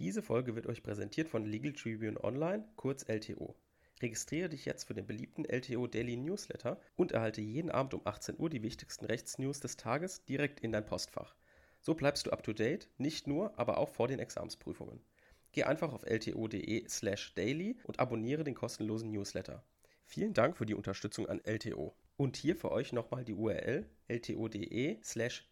Diese Folge wird euch präsentiert von Legal Tribune Online, kurz LTO. Registriere dich jetzt für den beliebten LTO Daily Newsletter und erhalte jeden Abend um 18 Uhr die wichtigsten Rechtsnews des Tages direkt in dein Postfach. So bleibst du up to date, nicht nur, aber auch vor den Examsprüfungen. Geh einfach auf lto.de/slash daily und abonniere den kostenlosen Newsletter. Vielen Dank für die Unterstützung an LTO. Und hier für euch nochmal die URL lto.de/slash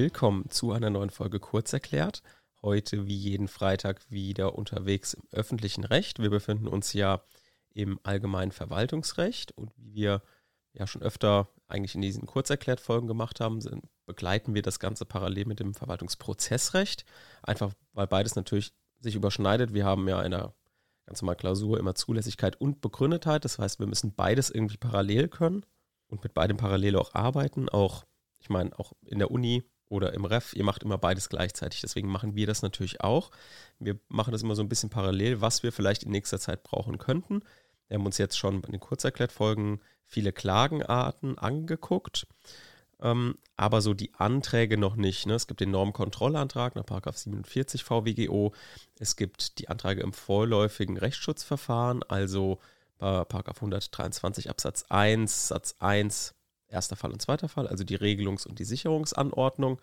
Willkommen zu einer neuen Folge Kurzerklärt. Heute wie jeden Freitag wieder unterwegs im öffentlichen Recht. Wir befinden uns ja im allgemeinen Verwaltungsrecht und wie wir ja schon öfter eigentlich in diesen Kurzerklärt-Folgen gemacht haben, sind, begleiten wir das Ganze parallel mit dem Verwaltungsprozessrecht. Einfach weil beides natürlich sich überschneidet. Wir haben ja in einer ganz normalen Klausur immer Zulässigkeit und Begründetheit. Das heißt, wir müssen beides irgendwie parallel können und mit beidem parallel auch arbeiten. Auch, ich meine, auch in der Uni oder im Ref, ihr macht immer beides gleichzeitig. Deswegen machen wir das natürlich auch. Wir machen das immer so ein bisschen parallel, was wir vielleicht in nächster Zeit brauchen könnten. Wir haben uns jetzt schon in den Kurzerklärt-Folgen viele Klagenarten angeguckt, ähm, aber so die Anträge noch nicht. Ne? Es gibt den Normkontrollantrag nach 47 VWGO. Es gibt die Anträge im vorläufigen Rechtsschutzverfahren, also bei 123 Absatz 1, Satz 1 erster Fall und zweiter Fall, also die Regelungs- und die Sicherungsanordnung.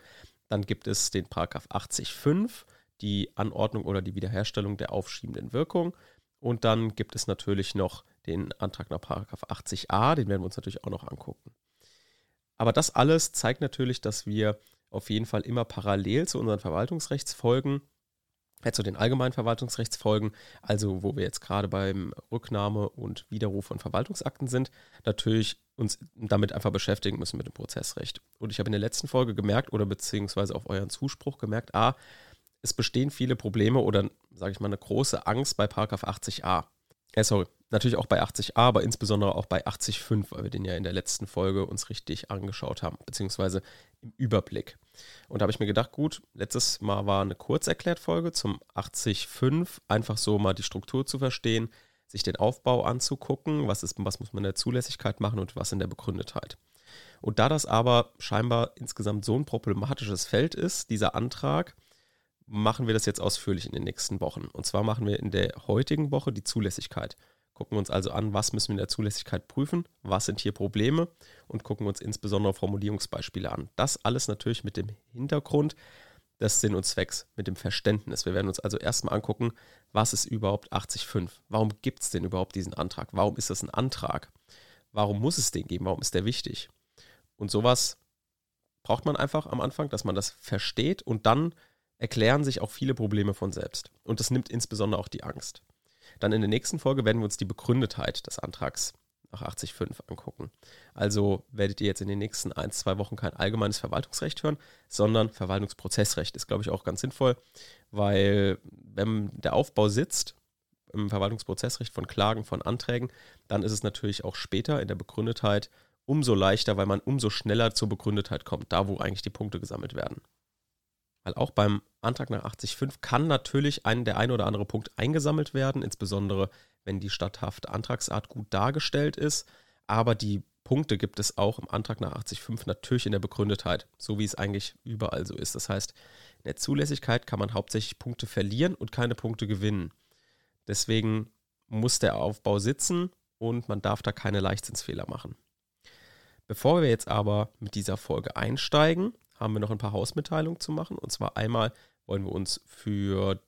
Dann gibt es den Paragraph 80.5, die Anordnung oder die Wiederherstellung der aufschiebenden Wirkung. Und dann gibt es natürlich noch den Antrag nach Paragraph 80a, den werden wir uns natürlich auch noch angucken. Aber das alles zeigt natürlich, dass wir auf jeden Fall immer parallel zu unseren Verwaltungsrechtsfolgen zu den allgemeinen Verwaltungsrechtsfolgen, also wo wir jetzt gerade beim Rücknahme und Widerruf von Verwaltungsakten sind, natürlich uns damit einfach beschäftigen müssen mit dem Prozessrecht. Und ich habe in der letzten Folge gemerkt oder beziehungsweise auf euren Zuspruch gemerkt, a, es bestehen viele Probleme oder, sage ich mal, eine große Angst bei Paragraph 80a. Äh, sorry, natürlich auch bei 80a, aber insbesondere auch bei 80.5, weil wir den ja in der letzten Folge uns richtig angeschaut haben, beziehungsweise im Überblick. Und da habe ich mir gedacht, gut, letztes Mal war eine Kurzerklärt-Folge zum 80.5, einfach so mal die Struktur zu verstehen, sich den Aufbau anzugucken, was, ist, was muss man in der Zulässigkeit machen und was in der Begründetheit. Und da das aber scheinbar insgesamt so ein problematisches Feld ist, dieser Antrag, machen wir das jetzt ausführlich in den nächsten Wochen. Und zwar machen wir in der heutigen Woche die Zulässigkeit. Gucken uns also an, was müssen wir in der Zulässigkeit prüfen, was sind hier Probleme und gucken uns insbesondere Formulierungsbeispiele an. Das alles natürlich mit dem Hintergrund des Sinn und Zwecks, mit dem Verständnis. Wir werden uns also erstmal angucken, was ist überhaupt 80.5? Warum gibt es denn überhaupt diesen Antrag? Warum ist das ein Antrag? Warum muss es den geben? Warum ist der wichtig? Und sowas braucht man einfach am Anfang, dass man das versteht und dann erklären sich auch viele Probleme von selbst. Und das nimmt insbesondere auch die Angst. Dann in der nächsten Folge werden wir uns die Begründetheit des Antrags nach 80.5 angucken. Also werdet ihr jetzt in den nächsten ein, zwei Wochen kein allgemeines Verwaltungsrecht hören, sondern Verwaltungsprozessrecht. Ist, glaube ich, auch ganz sinnvoll, weil wenn der Aufbau sitzt im Verwaltungsprozessrecht von Klagen, von Anträgen, dann ist es natürlich auch später in der Begründetheit umso leichter, weil man umso schneller zur Begründetheit kommt, da wo eigentlich die Punkte gesammelt werden. Weil auch beim Antrag nach 80.5 kann natürlich ein, der ein oder andere Punkt eingesammelt werden, insbesondere wenn die statthafte Antragsart gut dargestellt ist. Aber die Punkte gibt es auch im Antrag nach 80.5 natürlich in der Begründetheit, so wie es eigentlich überall so ist. Das heißt, in der Zulässigkeit kann man hauptsächlich Punkte verlieren und keine Punkte gewinnen. Deswegen muss der Aufbau sitzen und man darf da keine Leichtsinnsfehler machen. Bevor wir jetzt aber mit dieser Folge einsteigen, haben wir noch ein paar Hausmitteilungen zu machen. Und zwar einmal wollen wir uns für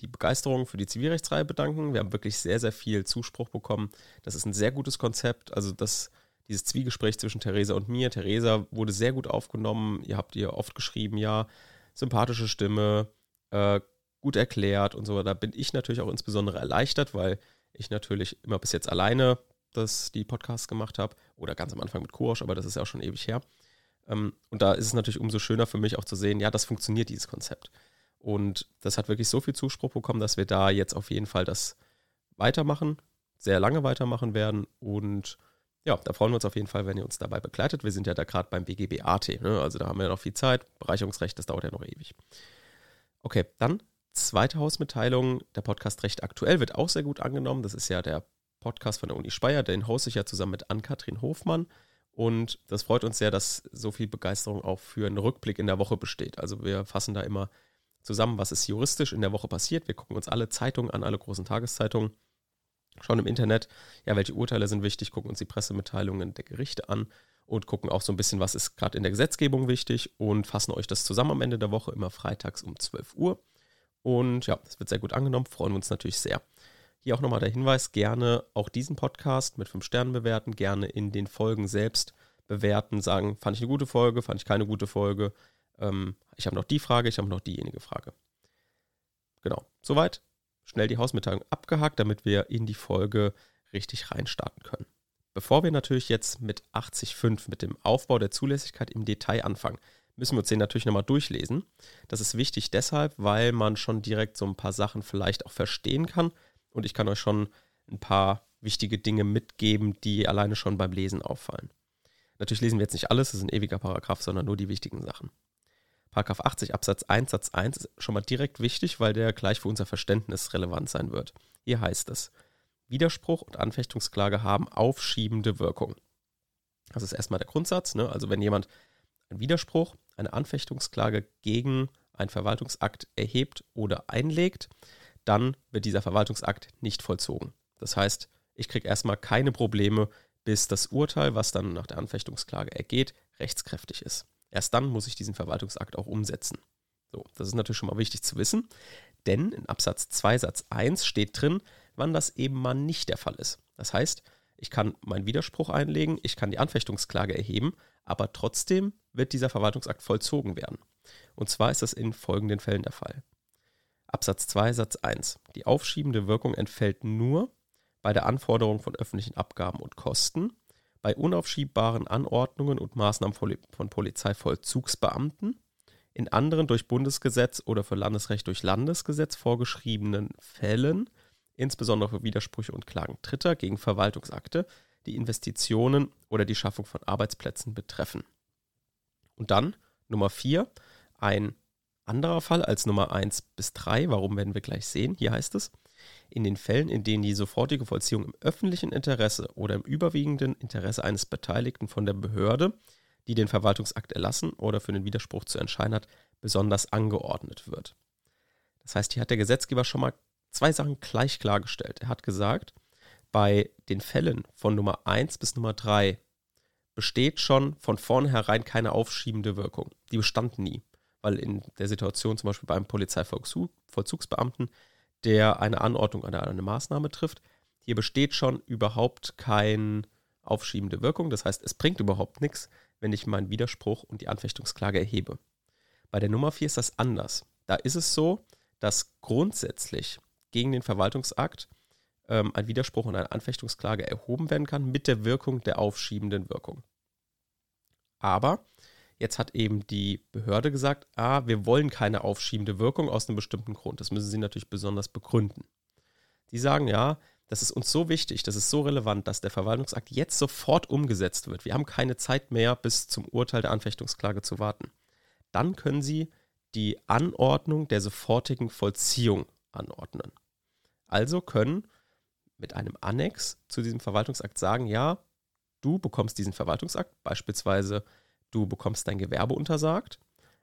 die Begeisterung für die Zivilrechtsreihe bedanken. Wir haben wirklich sehr, sehr viel Zuspruch bekommen. Das ist ein sehr gutes Konzept. Also das, dieses Zwiegespräch zwischen Theresa und mir. Theresa wurde sehr gut aufgenommen. Ihr habt ihr oft geschrieben, ja, sympathische Stimme, äh, gut erklärt und so. Da bin ich natürlich auch insbesondere erleichtert, weil ich natürlich immer bis jetzt alleine das, die Podcasts gemacht habe. Oder ganz am Anfang mit Kurosch, aber das ist ja auch schon ewig her. Ähm, und da ist es natürlich umso schöner für mich auch zu sehen, ja, das funktioniert, dieses Konzept. Und das hat wirklich so viel Zuspruch bekommen, dass wir da jetzt auf jeden Fall das weitermachen, sehr lange weitermachen werden. Und ja, da freuen wir uns auf jeden Fall, wenn ihr uns dabei begleitet. Wir sind ja da gerade beim BGB-AT, ne? also da haben wir noch viel Zeit. Bereicherungsrecht, das dauert ja noch ewig. Okay, dann zweite Hausmitteilung, der Podcast Recht aktuell, wird auch sehr gut angenommen. Das ist ja der Podcast von der Uni Speyer, den hoste ich ja zusammen mit Ann-Kathrin Hofmann. Und das freut uns sehr, dass so viel Begeisterung auch für einen Rückblick in der Woche besteht. Also wir fassen da immer zusammen, was ist juristisch in der Woche passiert. Wir gucken uns alle Zeitungen an, alle großen Tageszeitungen, schauen im Internet, ja, welche Urteile sind wichtig, gucken uns die Pressemitteilungen der Gerichte an und gucken auch so ein bisschen, was ist gerade in der Gesetzgebung wichtig und fassen euch das zusammen am Ende der Woche, immer freitags um 12 Uhr. Und ja, das wird sehr gut angenommen, freuen wir uns natürlich sehr. Hier auch nochmal der Hinweis, gerne auch diesen Podcast mit 5 Sternen bewerten, gerne in den Folgen selbst bewerten, sagen, fand ich eine gute Folge, fand ich keine gute Folge, ähm, ich habe noch die Frage, ich habe noch diejenige Frage. Genau, soweit. Schnell die Hausmitteilung abgehakt, damit wir in die Folge richtig reinstarten können. Bevor wir natürlich jetzt mit 80.5, mit dem Aufbau der Zulässigkeit im Detail anfangen, müssen wir uns den natürlich nochmal durchlesen. Das ist wichtig deshalb, weil man schon direkt so ein paar Sachen vielleicht auch verstehen kann. Und ich kann euch schon ein paar wichtige Dinge mitgeben, die alleine schon beim Lesen auffallen. Natürlich lesen wir jetzt nicht alles, das ist ein ewiger Paragraph, sondern nur die wichtigen Sachen. Paragraph 80 Absatz 1 Satz 1 ist schon mal direkt wichtig, weil der gleich für unser Verständnis relevant sein wird. Hier heißt es, Widerspruch und Anfechtungsklage haben aufschiebende Wirkung. Das ist erstmal der Grundsatz. Ne? Also wenn jemand einen Widerspruch, eine Anfechtungsklage gegen einen Verwaltungsakt erhebt oder einlegt, dann wird dieser Verwaltungsakt nicht vollzogen. Das heißt, ich kriege erstmal keine Probleme, bis das Urteil, was dann nach der Anfechtungsklage ergeht, rechtskräftig ist. Erst dann muss ich diesen Verwaltungsakt auch umsetzen. So, das ist natürlich schon mal wichtig zu wissen, denn in Absatz 2 Satz 1 steht drin, wann das eben mal nicht der Fall ist. Das heißt, ich kann meinen Widerspruch einlegen, ich kann die Anfechtungsklage erheben, aber trotzdem wird dieser Verwaltungsakt vollzogen werden. Und zwar ist das in folgenden Fällen der Fall. Absatz 2 Satz 1. Die aufschiebende Wirkung entfällt nur bei der Anforderung von öffentlichen Abgaben und Kosten, bei unaufschiebbaren Anordnungen und Maßnahmen von Polizeivollzugsbeamten, in anderen durch Bundesgesetz oder für Landesrecht durch Landesgesetz vorgeschriebenen Fällen insbesondere für Widersprüche und Klagen Dritter gegen Verwaltungsakte, die Investitionen oder die Schaffung von Arbeitsplätzen betreffen. Und dann Nummer 4, ein anderer Fall als Nummer 1 bis 3, warum werden wir gleich sehen. Hier heißt es, in den Fällen, in denen die sofortige Vollziehung im öffentlichen Interesse oder im überwiegenden Interesse eines Beteiligten von der Behörde, die den Verwaltungsakt erlassen oder für den Widerspruch zu entscheiden hat, besonders angeordnet wird. Das heißt, hier hat der Gesetzgeber schon mal zwei Sachen gleich klargestellt. Er hat gesagt, bei den Fällen von Nummer 1 bis Nummer 3 besteht schon von vornherein keine aufschiebende Wirkung. Die bestand nie, weil in der Situation zum Beispiel beim Polizeivollzugsbeamten, der eine Anordnung oder eine Maßnahme trifft, hier besteht schon überhaupt keine aufschiebende Wirkung. Das heißt, es bringt überhaupt nichts, wenn ich meinen Widerspruch und die Anfechtungsklage erhebe. Bei der Nummer 4 ist das anders. Da ist es so, dass grundsätzlich gegen den Verwaltungsakt ähm, ein Widerspruch und eine Anfechtungsklage erhoben werden kann mit der Wirkung der aufschiebenden Wirkung. Aber jetzt hat eben die Behörde gesagt, ah, wir wollen keine aufschiebende Wirkung aus einem bestimmten Grund. Das müssen sie natürlich besonders begründen. Die sagen, ja, das ist uns so wichtig, das ist so relevant, dass der Verwaltungsakt jetzt sofort umgesetzt wird. Wir haben keine Zeit mehr, bis zum Urteil der Anfechtungsklage zu warten. Dann können sie die Anordnung der sofortigen Vollziehung anordnen. Also können mit einem Annex zu diesem Verwaltungsakt sagen, ja, du bekommst diesen Verwaltungsakt, beispielsweise du bekommst dein Gewerbe untersagt,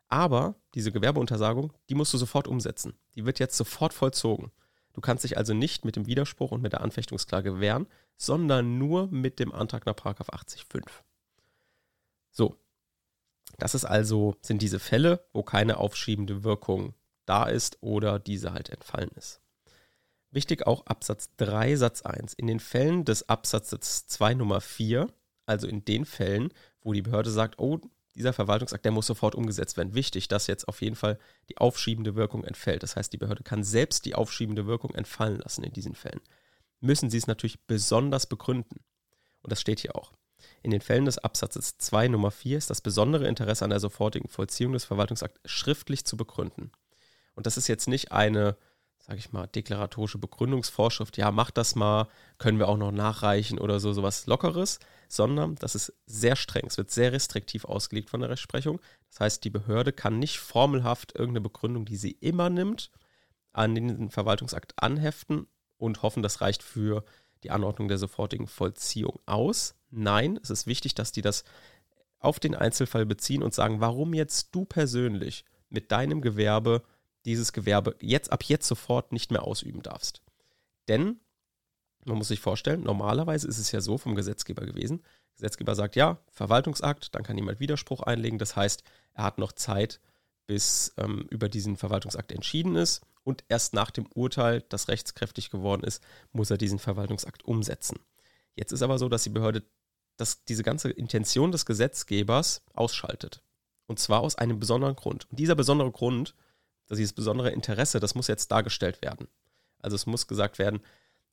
aber diese Gewerbeuntersagung, die musst du sofort umsetzen. Die wird jetzt sofort vollzogen. Du kannst dich also nicht mit dem Widerspruch und mit der Anfechtungsklage wehren, sondern nur mit dem Antrag nach 80.5. So. Das ist also, sind diese Fälle, wo keine aufschiebende Wirkung da ist oder diese halt entfallen ist. Wichtig auch Absatz 3 Satz 1. In den Fällen des Absatzes 2 Nummer 4, also in den Fällen, wo die Behörde sagt, oh, dieser Verwaltungsakt, der muss sofort umgesetzt werden. Wichtig, dass jetzt auf jeden Fall die aufschiebende Wirkung entfällt. Das heißt, die Behörde kann selbst die aufschiebende Wirkung entfallen lassen in diesen Fällen. Müssen sie es natürlich besonders begründen. Und das steht hier auch. In den Fällen des Absatzes 2 Nummer 4 ist das besondere Interesse an der sofortigen Vollziehung des Verwaltungsakts schriftlich zu begründen. Und das ist jetzt nicht eine sage ich mal, deklaratorische Begründungsvorschrift, ja, mach das mal, können wir auch noch nachreichen oder so, sowas Lockeres, sondern das ist sehr streng. Es wird sehr restriktiv ausgelegt von der Rechtsprechung. Das heißt, die Behörde kann nicht formelhaft irgendeine Begründung, die sie immer nimmt, an den Verwaltungsakt anheften und hoffen, das reicht für die Anordnung der sofortigen Vollziehung aus. Nein, es ist wichtig, dass die das auf den Einzelfall beziehen und sagen, warum jetzt du persönlich mit deinem Gewerbe dieses Gewerbe jetzt ab jetzt sofort nicht mehr ausüben darfst. Denn man muss sich vorstellen, normalerweise ist es ja so vom Gesetzgeber gewesen. Der Gesetzgeber sagt ja, Verwaltungsakt, dann kann jemand Widerspruch einlegen. Das heißt, er hat noch Zeit, bis ähm, über diesen Verwaltungsakt entschieden ist. Und erst nach dem Urteil, das rechtskräftig geworden ist, muss er diesen Verwaltungsakt umsetzen. Jetzt ist aber so, dass die Behörde das, diese ganze Intention des Gesetzgebers ausschaltet. Und zwar aus einem besonderen Grund. Und dieser besondere Grund, dass dieses besondere Interesse, das muss jetzt dargestellt werden. Also es muss gesagt werden,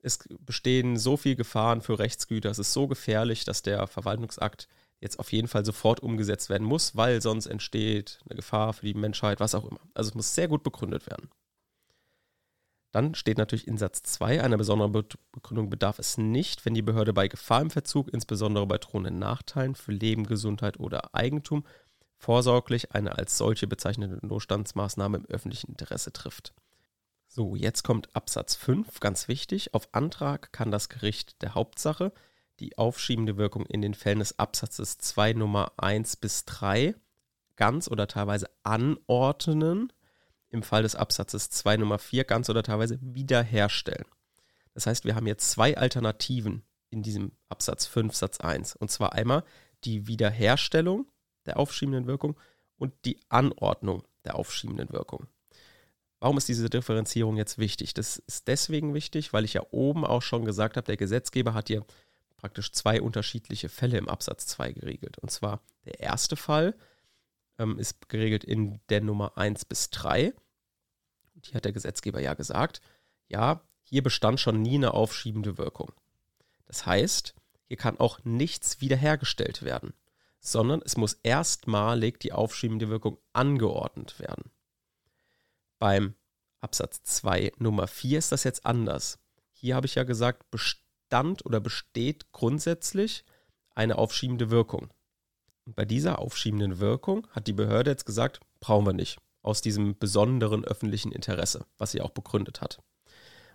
es bestehen so viele Gefahren für Rechtsgüter, es ist so gefährlich, dass der Verwaltungsakt jetzt auf jeden Fall sofort umgesetzt werden muss, weil sonst entsteht eine Gefahr für die Menschheit, was auch immer. Also es muss sehr gut begründet werden. Dann steht natürlich in Satz 2, einer besonderen Begründung bedarf es nicht, wenn die Behörde bei Gefahr im Verzug, insbesondere bei drohenden Nachteilen für Leben, Gesundheit oder Eigentum, vorsorglich eine als solche bezeichnete Notstandsmaßnahme im öffentlichen Interesse trifft. So, jetzt kommt Absatz 5, ganz wichtig. Auf Antrag kann das Gericht der Hauptsache die aufschiebende Wirkung in den Fällen des Absatzes 2 Nummer 1 bis 3 ganz oder teilweise anordnen, im Fall des Absatzes 2 Nummer 4 ganz oder teilweise wiederherstellen. Das heißt, wir haben jetzt zwei Alternativen in diesem Absatz 5 Satz 1. Und zwar einmal die Wiederherstellung der aufschiebenden Wirkung und die Anordnung der aufschiebenden Wirkung. Warum ist diese Differenzierung jetzt wichtig? Das ist deswegen wichtig, weil ich ja oben auch schon gesagt habe, der Gesetzgeber hat hier praktisch zwei unterschiedliche Fälle im Absatz 2 geregelt. Und zwar der erste Fall ähm, ist geregelt in der Nummer 1 bis 3. Und hier hat der Gesetzgeber ja gesagt, ja, hier bestand schon nie eine aufschiebende Wirkung. Das heißt, hier kann auch nichts wiederhergestellt werden sondern es muss erstmalig die aufschiebende Wirkung angeordnet werden. Beim Absatz 2 Nummer 4 ist das jetzt anders. Hier habe ich ja gesagt, bestand oder besteht grundsätzlich eine aufschiebende Wirkung. Und bei dieser aufschiebenden Wirkung hat die Behörde jetzt gesagt, brauchen wir nicht, aus diesem besonderen öffentlichen Interesse, was sie auch begründet hat.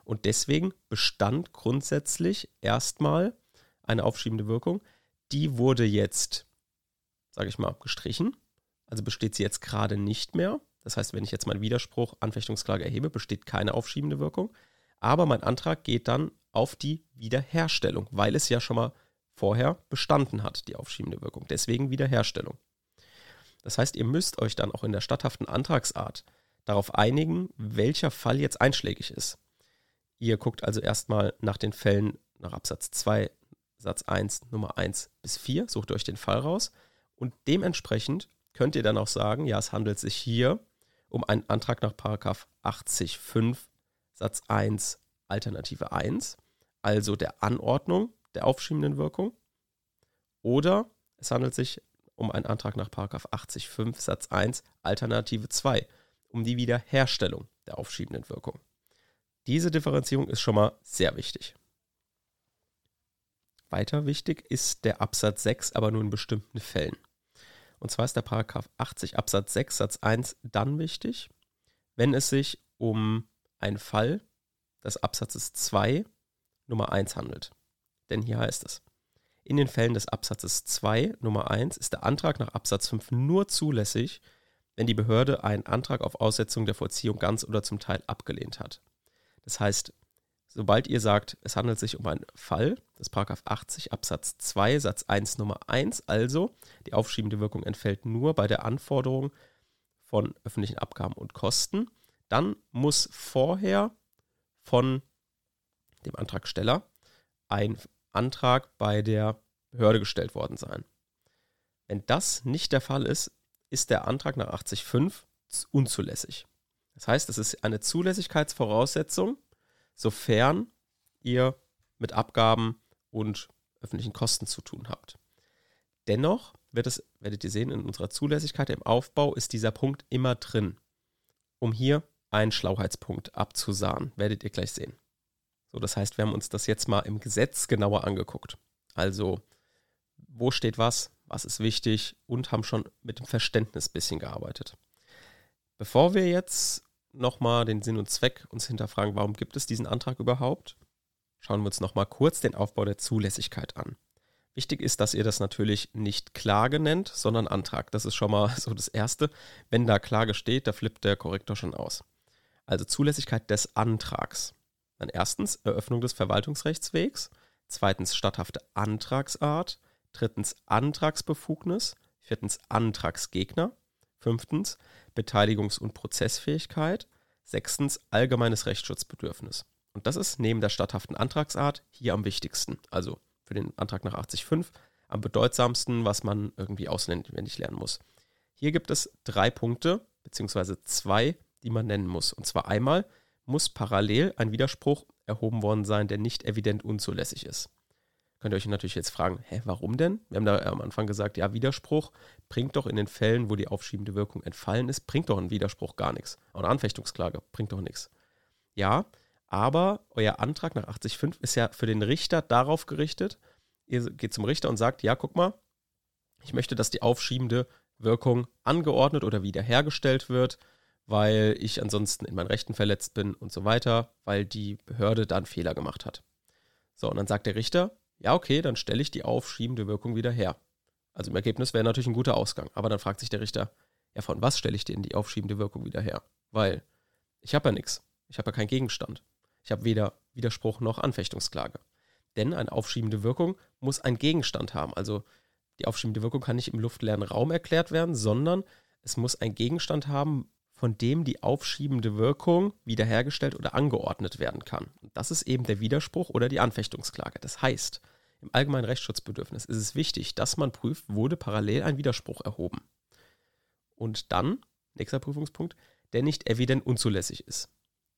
Und deswegen bestand grundsätzlich erstmal eine aufschiebende Wirkung. Die wurde jetzt sage ich mal, gestrichen. Also besteht sie jetzt gerade nicht mehr. Das heißt, wenn ich jetzt meinen Widerspruch, Anfechtungsklage erhebe, besteht keine aufschiebende Wirkung. Aber mein Antrag geht dann auf die Wiederherstellung, weil es ja schon mal vorher bestanden hat, die aufschiebende Wirkung. Deswegen Wiederherstellung. Das heißt, ihr müsst euch dann auch in der statthaften Antragsart darauf einigen, welcher Fall jetzt einschlägig ist. Ihr guckt also erstmal nach den Fällen nach Absatz 2, Satz 1, Nummer 1 bis 4, sucht euch den Fall raus und dementsprechend könnt ihr dann auch sagen, ja, es handelt sich hier um einen Antrag nach 80.5 Satz 1 Alternative 1, also der Anordnung der aufschiebenden Wirkung. Oder es handelt sich um einen Antrag nach 80.5 Satz 1 Alternative 2, um die Wiederherstellung der aufschiebenden Wirkung. Diese Differenzierung ist schon mal sehr wichtig. Weiter wichtig ist der Absatz 6, aber nur in bestimmten Fällen. Und zwar ist der Paragraph 80 Absatz 6 Satz 1 dann wichtig, wenn es sich um einen Fall des Absatzes 2 Nummer 1 handelt. Denn hier heißt es, in den Fällen des Absatzes 2 Nummer 1 ist der Antrag nach Absatz 5 nur zulässig, wenn die Behörde einen Antrag auf Aussetzung der Vollziehung ganz oder zum Teil abgelehnt hat. Das heißt, sobald ihr sagt, es handelt sich um einen Fall, das 80 Absatz 2 Satz 1 Nummer 1, also die aufschiebende Wirkung entfällt nur bei der Anforderung von öffentlichen Abgaben und Kosten, dann muss vorher von dem Antragsteller ein Antrag bei der Behörde gestellt worden sein. Wenn das nicht der Fall ist, ist der Antrag nach 80.5 unzulässig. Das heißt, es ist eine Zulässigkeitsvoraussetzung, sofern ihr mit Abgaben und öffentlichen Kosten zu tun habt. Dennoch wird es, werdet ihr sehen, in unserer Zulässigkeit im Aufbau ist dieser Punkt immer drin, um hier einen Schlauheitspunkt abzusahen, werdet ihr gleich sehen. So, das heißt, wir haben uns das jetzt mal im Gesetz genauer angeguckt. Also, wo steht was, was ist wichtig und haben schon mit dem Verständnis ein bisschen gearbeitet. Bevor wir jetzt nochmal den Sinn und Zweck uns hinterfragen, warum gibt es diesen Antrag überhaupt? Schauen wir uns nochmal kurz den Aufbau der Zulässigkeit an. Wichtig ist, dass ihr das natürlich nicht Klage nennt, sondern Antrag. Das ist schon mal so das Erste. Wenn da Klage steht, da flippt der Korrektor schon aus. Also Zulässigkeit des Antrags. Dann erstens Eröffnung des Verwaltungsrechtswegs, zweitens statthafte Antragsart, drittens Antragsbefugnis, viertens Antragsgegner, fünftens Beteiligungs- und Prozessfähigkeit, sechstens allgemeines Rechtsschutzbedürfnis. Und das ist neben der statthaften Antragsart hier am wichtigsten. Also für den Antrag nach 80.5 am bedeutsamsten, was man irgendwie auswendig lernen muss. Hier gibt es drei Punkte, beziehungsweise zwei, die man nennen muss. Und zwar einmal muss parallel ein Widerspruch erhoben worden sein, der nicht evident unzulässig ist. Könnt ihr euch natürlich jetzt fragen, hä, warum denn? Wir haben da am Anfang gesagt, ja, Widerspruch bringt doch in den Fällen, wo die aufschiebende Wirkung entfallen ist, bringt doch ein Widerspruch gar nichts. Eine Anfechtungsklage bringt doch nichts. Ja, aber euer Antrag nach 80.5 ist ja für den Richter darauf gerichtet, ihr geht zum Richter und sagt, ja, guck mal, ich möchte, dass die aufschiebende Wirkung angeordnet oder wiederhergestellt wird, weil ich ansonsten in meinen Rechten verletzt bin und so weiter, weil die Behörde dann Fehler gemacht hat. So, und dann sagt der Richter, ja, okay, dann stelle ich die aufschiebende Wirkung wieder her. Also im Ergebnis wäre natürlich ein guter Ausgang. Aber dann fragt sich der Richter, ja, von was stelle ich denn die aufschiebende Wirkung wieder her? Weil ich habe ja nichts. Ich habe ja keinen Gegenstand. Ich habe weder Widerspruch noch Anfechtungsklage. Denn eine aufschiebende Wirkung muss einen Gegenstand haben. Also die aufschiebende Wirkung kann nicht im luftleeren Raum erklärt werden, sondern es muss einen Gegenstand haben, von dem die aufschiebende Wirkung wiederhergestellt oder angeordnet werden kann. Und das ist eben der Widerspruch oder die Anfechtungsklage. Das heißt, im allgemeinen Rechtsschutzbedürfnis ist es wichtig, dass man prüft, wurde parallel ein Widerspruch erhoben. Und dann, nächster Prüfungspunkt, der nicht evident unzulässig ist.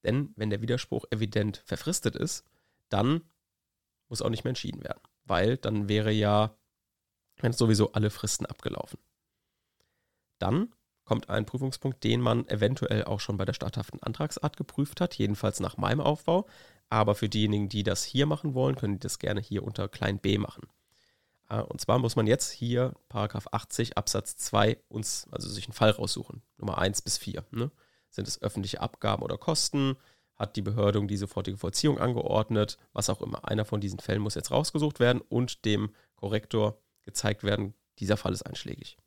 Denn wenn der Widerspruch evident verfristet ist, dann muss auch nicht mehr entschieden werden, weil dann wäre ja sowieso alle Fristen abgelaufen. Dann kommt ein Prüfungspunkt, den man eventuell auch schon bei der statthaften Antragsart geprüft hat, jedenfalls nach meinem Aufbau. Aber für diejenigen, die das hier machen wollen, können die das gerne hier unter klein b machen. Äh, und zwar muss man jetzt hier Paragraph 80 Absatz 2 uns, also sich einen Fall raussuchen. Nummer 1 bis 4. Ne? Sind es öffentliche Abgaben oder Kosten? Hat die Behörde die sofortige Vollziehung angeordnet? Was auch immer. Einer von diesen Fällen muss jetzt rausgesucht werden und dem Korrektor gezeigt werden, dieser Fall ist einschlägig.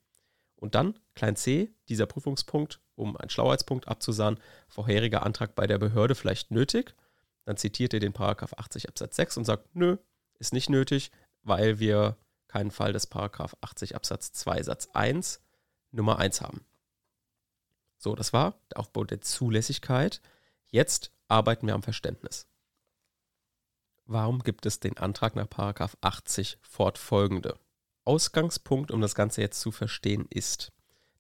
Und dann, klein c, dieser Prüfungspunkt, um einen Schlauheitspunkt abzusahen, vorheriger Antrag bei der Behörde vielleicht nötig. Dann zitiert ihr den Paragraph 80 Absatz 6 und sagt, nö, ist nicht nötig, weil wir keinen Fall des Paragraph 80 Absatz 2 Satz 1 Nummer 1 haben. So, das war der Aufbau der Zulässigkeit. Jetzt arbeiten wir am Verständnis. Warum gibt es den Antrag nach Paragraph 80 fortfolgende? Ausgangspunkt, um das Ganze jetzt zu verstehen, ist,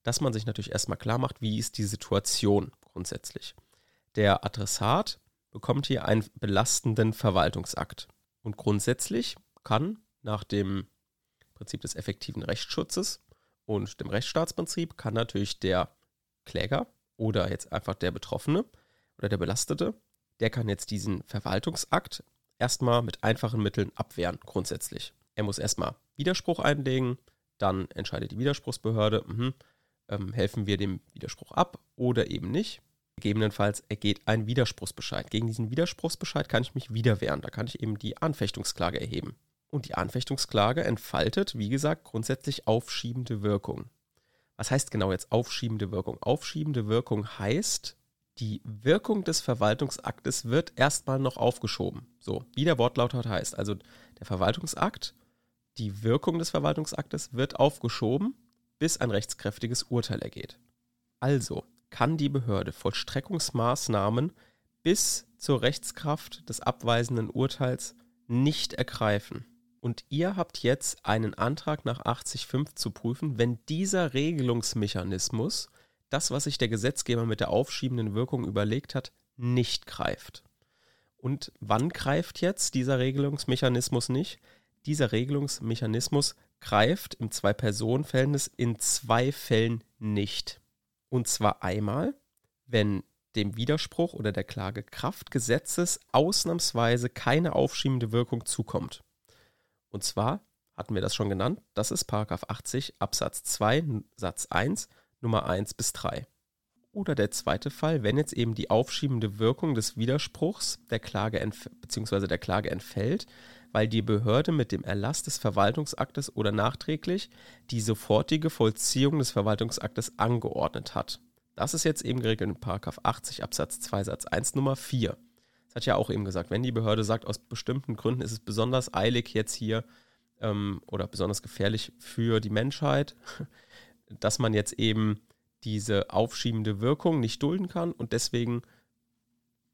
dass man sich natürlich erstmal klar macht, wie ist die Situation grundsätzlich. Der Adressat bekommt hier einen belastenden Verwaltungsakt. Und grundsätzlich kann nach dem Prinzip des effektiven Rechtsschutzes und dem Rechtsstaatsprinzip kann natürlich der Kläger oder jetzt einfach der Betroffene oder der Belastete, der kann jetzt diesen Verwaltungsakt erstmal mit einfachen Mitteln abwehren, grundsätzlich. Er muss erstmal Widerspruch einlegen, dann entscheidet die Widerspruchsbehörde, mh, ähm, helfen wir dem Widerspruch ab oder eben nicht. Gegebenenfalls ergeht ein Widerspruchsbescheid. Gegen diesen Widerspruchsbescheid kann ich mich wieder wehren. Da kann ich eben die Anfechtungsklage erheben. Und die Anfechtungsklage entfaltet, wie gesagt, grundsätzlich aufschiebende Wirkung. Was heißt genau jetzt aufschiebende Wirkung? Aufschiebende Wirkung heißt, die Wirkung des Verwaltungsaktes wird erstmal noch aufgeschoben. So, wie der Wortlaut heißt. Also der Verwaltungsakt die Wirkung des Verwaltungsaktes wird aufgeschoben, bis ein rechtskräftiges Urteil ergeht. Also kann die Behörde Vollstreckungsmaßnahmen bis zur Rechtskraft des abweisenden Urteils nicht ergreifen. Und ihr habt jetzt einen Antrag nach 80.5 zu prüfen, wenn dieser Regelungsmechanismus, das, was sich der Gesetzgeber mit der aufschiebenden Wirkung überlegt hat, nicht greift. Und wann greift jetzt dieser Regelungsmechanismus nicht? Dieser Regelungsmechanismus greift im Zwei-Personen-Verhältnis in zwei Fällen nicht. Und zwar einmal, wenn dem Widerspruch oder der Klage Kraftgesetzes ausnahmsweise keine aufschiebende Wirkung zukommt. Und zwar hatten wir das schon genannt, das ist 80 Absatz 2 Satz 1 Nummer 1 bis 3. Oder der zweite Fall, wenn jetzt eben die aufschiebende Wirkung des Widerspruchs der Klage bzw. der Klage entfällt, weil die Behörde mit dem Erlass des Verwaltungsaktes oder nachträglich die sofortige Vollziehung des Verwaltungsaktes angeordnet hat. Das ist jetzt eben geregelt in 80 Absatz 2 Satz 1 Nummer 4. Das hat ja auch eben gesagt, wenn die Behörde sagt, aus bestimmten Gründen ist es besonders eilig jetzt hier ähm, oder besonders gefährlich für die Menschheit, dass man jetzt eben diese aufschiebende Wirkung nicht dulden kann und deswegen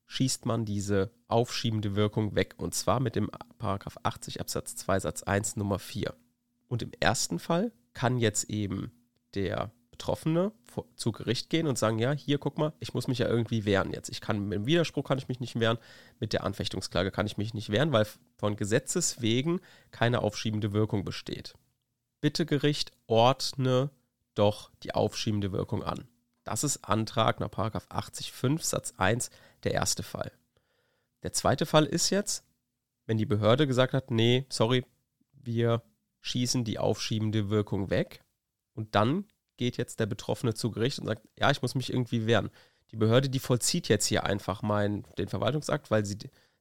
schießt man diese aufschiebende Wirkung weg und zwar mit dem Paragraph 80 Absatz 2 Satz 1 Nummer 4. Und im ersten Fall kann jetzt eben der Betroffene zu Gericht gehen und sagen, ja, hier guck mal, ich muss mich ja irgendwie wehren jetzt. Ich kann mit dem Widerspruch kann ich mich nicht wehren, mit der Anfechtungsklage kann ich mich nicht wehren, weil von Gesetzes wegen keine aufschiebende Wirkung besteht. Bitte Gericht, ordne doch die aufschiebende Wirkung an. Das ist Antrag nach 80.5 Satz 1 der erste Fall. Der zweite Fall ist jetzt, wenn die Behörde gesagt hat, nee, sorry, wir schießen die aufschiebende Wirkung weg und dann geht jetzt der Betroffene zu Gericht und sagt, ja, ich muss mich irgendwie wehren. Die Behörde, die vollzieht jetzt hier einfach mein, den Verwaltungsakt, weil sie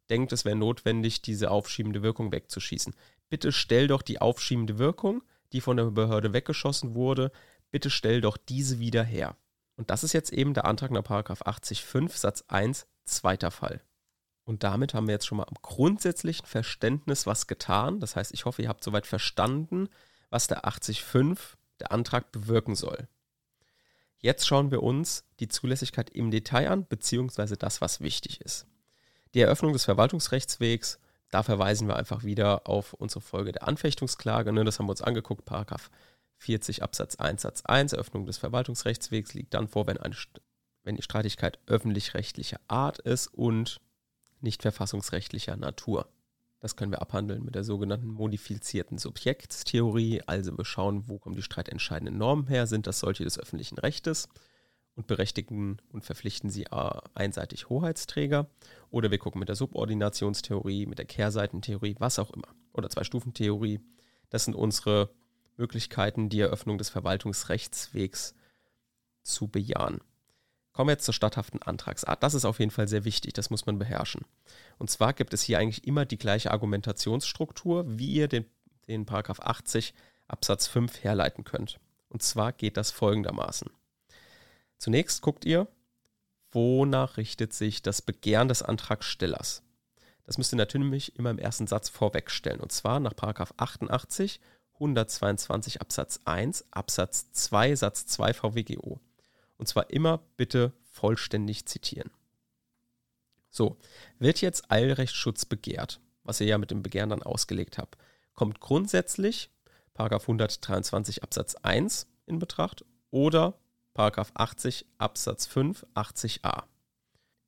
denkt, es wäre notwendig, diese aufschiebende Wirkung wegzuschießen. Bitte stell doch die aufschiebende Wirkung, die von der Behörde weggeschossen wurde, bitte stell doch diese wieder her. Und das ist jetzt eben der Antrag nach 80.5 Satz 1 zweiter Fall. Und damit haben wir jetzt schon mal am grundsätzlichen Verständnis was getan. Das heißt, ich hoffe, ihr habt soweit verstanden, was der 80.5, der Antrag, bewirken soll. Jetzt schauen wir uns die Zulässigkeit im Detail an, beziehungsweise das, was wichtig ist. Die Eröffnung des Verwaltungsrechtswegs, da verweisen wir einfach wieder auf unsere Folge der Anfechtungsklage. Ne, das haben wir uns angeguckt, Paragraph 40 Absatz 1 Satz 1, Eröffnung des Verwaltungsrechtswegs liegt dann vor, wenn, eine, wenn die Streitigkeit öffentlich-rechtlicher Art ist und nicht verfassungsrechtlicher Natur. Das können wir abhandeln mit der sogenannten modifizierten Subjektstheorie. Also wir schauen, wo kommen die streitentscheidenden Normen her? Sind das solche des öffentlichen Rechtes und berechtigen und verpflichten sie äh, einseitig Hoheitsträger? Oder wir gucken mit der Subordinationstheorie, mit der Kehrseitentheorie, was auch immer. Oder Zwei-Stufen-Theorie. Das sind unsere Möglichkeiten, die Eröffnung des Verwaltungsrechtswegs zu bejahen. Kommen wir jetzt zur statthaften Antragsart. Das ist auf jeden Fall sehr wichtig, das muss man beherrschen. Und zwar gibt es hier eigentlich immer die gleiche Argumentationsstruktur, wie ihr den, den Paragraph 80 Absatz 5 herleiten könnt. Und zwar geht das folgendermaßen. Zunächst guckt ihr, wonach richtet sich das Begehren des Antragstellers. Das müsst ihr natürlich immer im ersten Satz vorwegstellen. Und zwar nach Paragraph 88 122 Absatz 1 Absatz 2 Satz 2 VWGO. Und zwar immer bitte vollständig zitieren. So, wird jetzt Eilrechtsschutz begehrt, was ihr ja mit dem Begehren dann ausgelegt habt, kommt grundsätzlich 123 Absatz 1 in Betracht oder 80 Absatz 5 80a.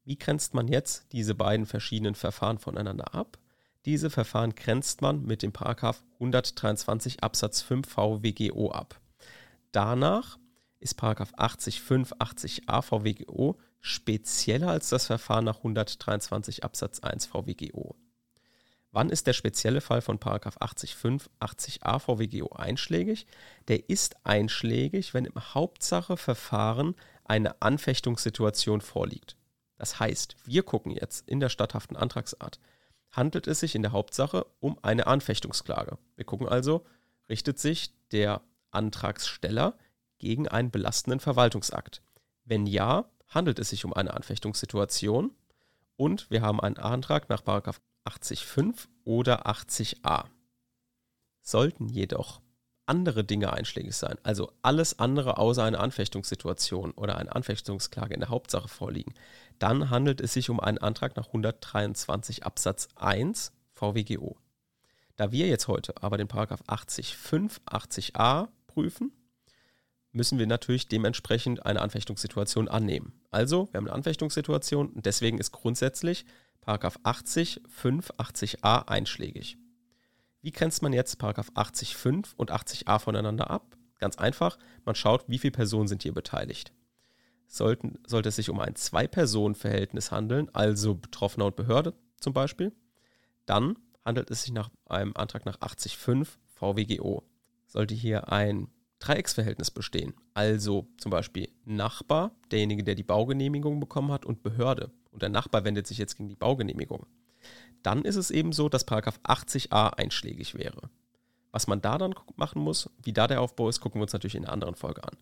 Wie grenzt man jetzt diese beiden verschiedenen Verfahren voneinander ab? Diese Verfahren grenzt man mit dem Paragraph 123 Absatz 5 VWGO ab. Danach ist Paragraph 80.5 80a VWGO spezieller als das Verfahren nach 123 Absatz 1 VWGO. Wann ist der spezielle Fall von Paragraph 80.5 80a VWGO einschlägig? Der ist einschlägig, wenn im Hauptsache-Verfahren eine Anfechtungssituation vorliegt. Das heißt, wir gucken jetzt in der statthaften Antragsart, handelt es sich in der Hauptsache um eine Anfechtungsklage. Wir gucken also, richtet sich der Antragsteller gegen einen belastenden Verwaltungsakt? Wenn ja, handelt es sich um eine Anfechtungssituation und wir haben einen Antrag nach 80.5 oder 80a. Sollten jedoch andere Dinge einschlägig sein, also alles andere außer eine Anfechtungssituation oder eine Anfechtungsklage in der Hauptsache vorliegen, dann handelt es sich um einen Antrag nach 123 Absatz 1 VWGO. Da wir jetzt heute aber den Paragraph 80.5, 80a prüfen, müssen wir natürlich dementsprechend eine Anfechtungssituation annehmen. Also, wir haben eine Anfechtungssituation und deswegen ist grundsätzlich Paragraph 80, 5, 80a einschlägig. Wie grenzt man jetzt Paragraph 80.5 und 80a voneinander ab? Ganz einfach, man schaut, wie viele Personen sind hier beteiligt. Sollten, sollte es sich um ein Zwei-Personen-Verhältnis handeln, also Betroffener und Behörde zum Beispiel, dann handelt es sich nach einem Antrag nach 80.5 VWGO. Sollte hier ein Dreiecksverhältnis bestehen, also zum Beispiel Nachbar, derjenige, der die Baugenehmigung bekommen hat, und Behörde, und der Nachbar wendet sich jetzt gegen die Baugenehmigung, dann ist es eben so, dass 80a einschlägig wäre. Was man da dann machen muss, wie da der Aufbau ist, gucken wir uns natürlich in einer anderen Folge an.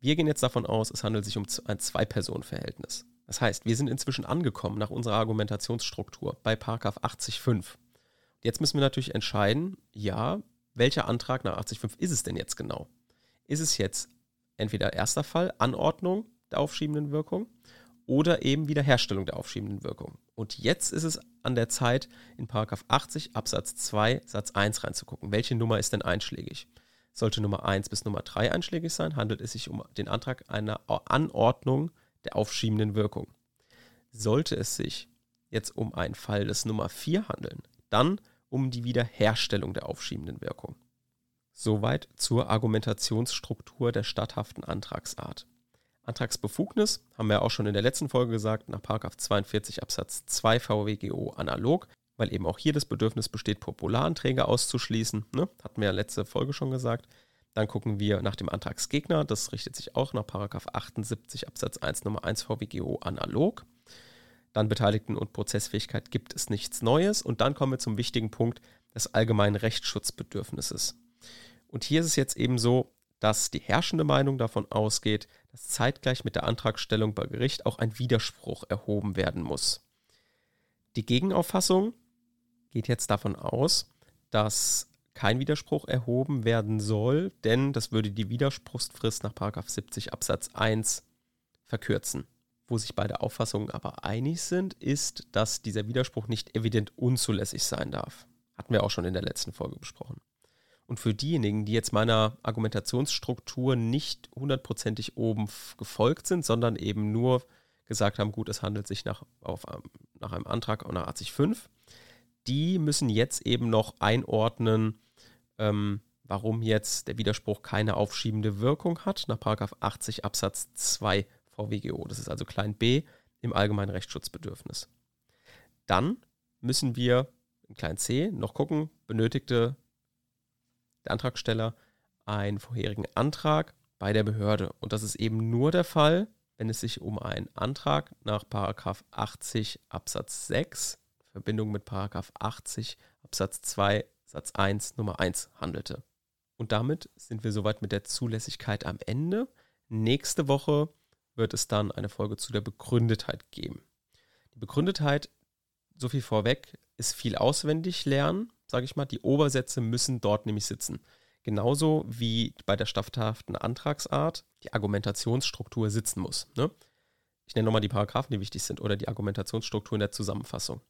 Wir gehen jetzt davon aus, es handelt sich um ein Zwei-Personen-Verhältnis. Das heißt, wir sind inzwischen angekommen nach unserer Argumentationsstruktur bei 80.5. Jetzt müssen wir natürlich entscheiden, ja, welcher Antrag nach 80.5 ist es denn jetzt genau? Ist es jetzt entweder erster Fall, Anordnung der aufschiebenden Wirkung oder eben Wiederherstellung der aufschiebenden Wirkung. Und jetzt ist es an der Zeit, in 80 Absatz 2 Satz 1 reinzugucken. Welche Nummer ist denn einschlägig? Sollte Nummer 1 bis Nummer 3 einschlägig sein, handelt es sich um den Antrag einer Anordnung der aufschiebenden Wirkung. Sollte es sich jetzt um einen Fall des Nummer 4 handeln, dann um die Wiederherstellung der aufschiebenden Wirkung. Soweit zur Argumentationsstruktur der statthaften Antragsart. Antragsbefugnis haben wir auch schon in der letzten Folge gesagt, nach 42 Absatz 2 VWGO analog, weil eben auch hier das Bedürfnis besteht, Popularanträge auszuschließen. Ne? Hatten wir ja letzte Folge schon gesagt. Dann gucken wir nach dem Antragsgegner, das richtet sich auch nach 78 Absatz 1 Nummer 1 VWGO analog. Dann Beteiligten- und Prozessfähigkeit gibt es nichts Neues. Und dann kommen wir zum wichtigen Punkt des allgemeinen Rechtsschutzbedürfnisses. Und hier ist es jetzt eben so, dass die herrschende Meinung davon ausgeht, dass zeitgleich mit der Antragstellung bei Gericht auch ein Widerspruch erhoben werden muss. Die Gegenauffassung geht jetzt davon aus, dass kein Widerspruch erhoben werden soll, denn das würde die Widerspruchsfrist nach 70 Absatz 1 verkürzen. Wo sich beide Auffassungen aber einig sind, ist, dass dieser Widerspruch nicht evident unzulässig sein darf. Hatten wir auch schon in der letzten Folge besprochen. Und für diejenigen, die jetzt meiner Argumentationsstruktur nicht hundertprozentig oben gefolgt sind, sondern eben nur gesagt haben, gut, es handelt sich nach, auf, nach einem Antrag nach 85, die müssen jetzt eben noch einordnen, ähm, warum jetzt der Widerspruch keine aufschiebende Wirkung hat, nach 80 Absatz 2 VWGO. Das ist also klein b im allgemeinen Rechtsschutzbedürfnis. Dann müssen wir in klein c noch gucken, benötigte der Antragsteller einen vorherigen Antrag bei der Behörde. Und das ist eben nur der Fall, wenn es sich um einen Antrag nach 80 Absatz 6, Verbindung mit 80 Absatz 2 Satz 1 Nummer 1 handelte. Und damit sind wir soweit mit der Zulässigkeit am Ende. Nächste Woche wird es dann eine Folge zu der Begründetheit geben. Die Begründetheit, so viel vorweg, ist viel auswendig lernen sage ich mal. Die Obersätze müssen dort nämlich sitzen. Genauso wie bei der stafthaften Antragsart die Argumentationsstruktur sitzen muss. Ne? Ich nenne nochmal die Paragraphen, die wichtig sind, oder die Argumentationsstruktur in der Zusammenfassung.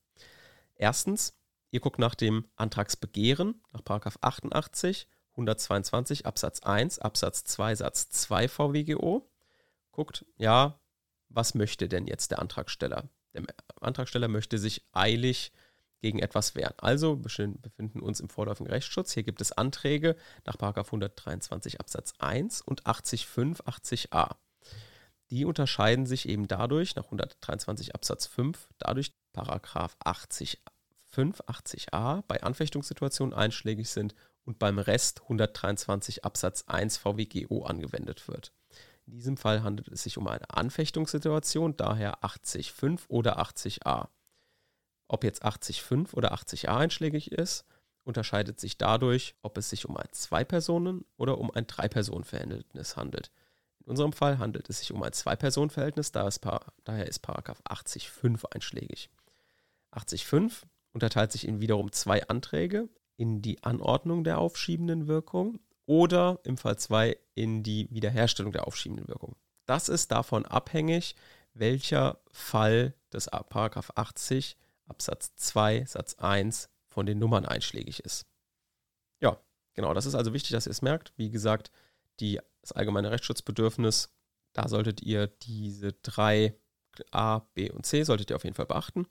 Erstens, ihr guckt nach dem Antragsbegehren, nach Paragraph 88, 122 Absatz 1, Absatz 2, Satz 2 VWGO. Guckt, ja, was möchte denn jetzt der Antragsteller? Der Antragsteller möchte sich eilig gegen etwas wehren. Also befinden uns im vorläufigen Rechtsschutz. Hier gibt es Anträge nach 123 Absatz 1 und 80.5, 80a. Die unterscheiden sich eben dadurch, nach 123 Absatz 5, dadurch Paragraph 80 80a bei Anfechtungssituationen einschlägig sind und beim Rest 123 Absatz 1 VWGO angewendet wird. In diesem Fall handelt es sich um eine Anfechtungssituation, daher 80.5 oder 80a. Ob jetzt 80.5 oder 80a einschlägig ist, unterscheidet sich dadurch, ob es sich um ein Zwei-Personen- oder um ein Drei-Personen-Verhältnis handelt. In unserem Fall handelt es sich um ein Zwei-Personen-Verhältnis, da daher ist Paragraph 80.5 einschlägig. 80.5 unterteilt sich in wiederum zwei Anträge in die Anordnung der aufschiebenden Wirkung oder im Fall 2 in die Wiederherstellung der aufschiebenden Wirkung. Das ist davon abhängig, welcher Fall des Paragraph 80 Absatz 2 Satz 1 von den Nummern einschlägig ist. Ja, genau, das ist also wichtig, dass ihr es merkt. Wie gesagt, die, das allgemeine Rechtsschutzbedürfnis, da solltet ihr diese drei A, B und C, solltet ihr auf jeden Fall beachten.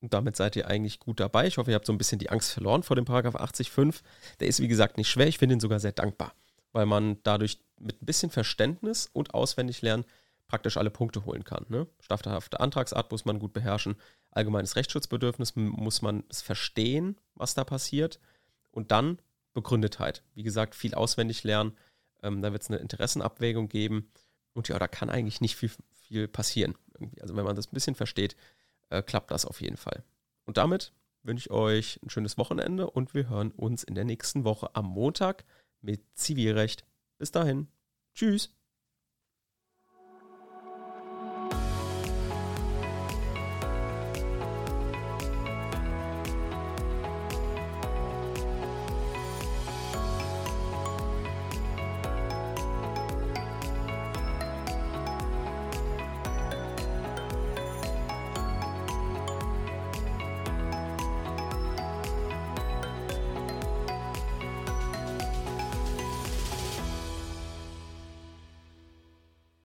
Und damit seid ihr eigentlich gut dabei. Ich hoffe, ihr habt so ein bisschen die Angst verloren vor dem Paragraph 80.5. Der ist, wie gesagt, nicht schwer. Ich finde ihn sogar sehr dankbar, weil man dadurch mit ein bisschen Verständnis und auswendig lernen praktisch alle Punkte holen kann. Ne? Strafhafte Antragsart muss man gut beherrschen. Allgemeines Rechtsschutzbedürfnis muss man es verstehen, was da passiert. Und dann Begründetheit. Wie gesagt, viel auswendig lernen. Ähm, da wird es eine Interessenabwägung geben. Und ja, da kann eigentlich nicht viel, viel passieren. Also wenn man das ein bisschen versteht, äh, klappt das auf jeden Fall. Und damit wünsche ich euch ein schönes Wochenende und wir hören uns in der nächsten Woche am Montag mit Zivilrecht. Bis dahin. Tschüss.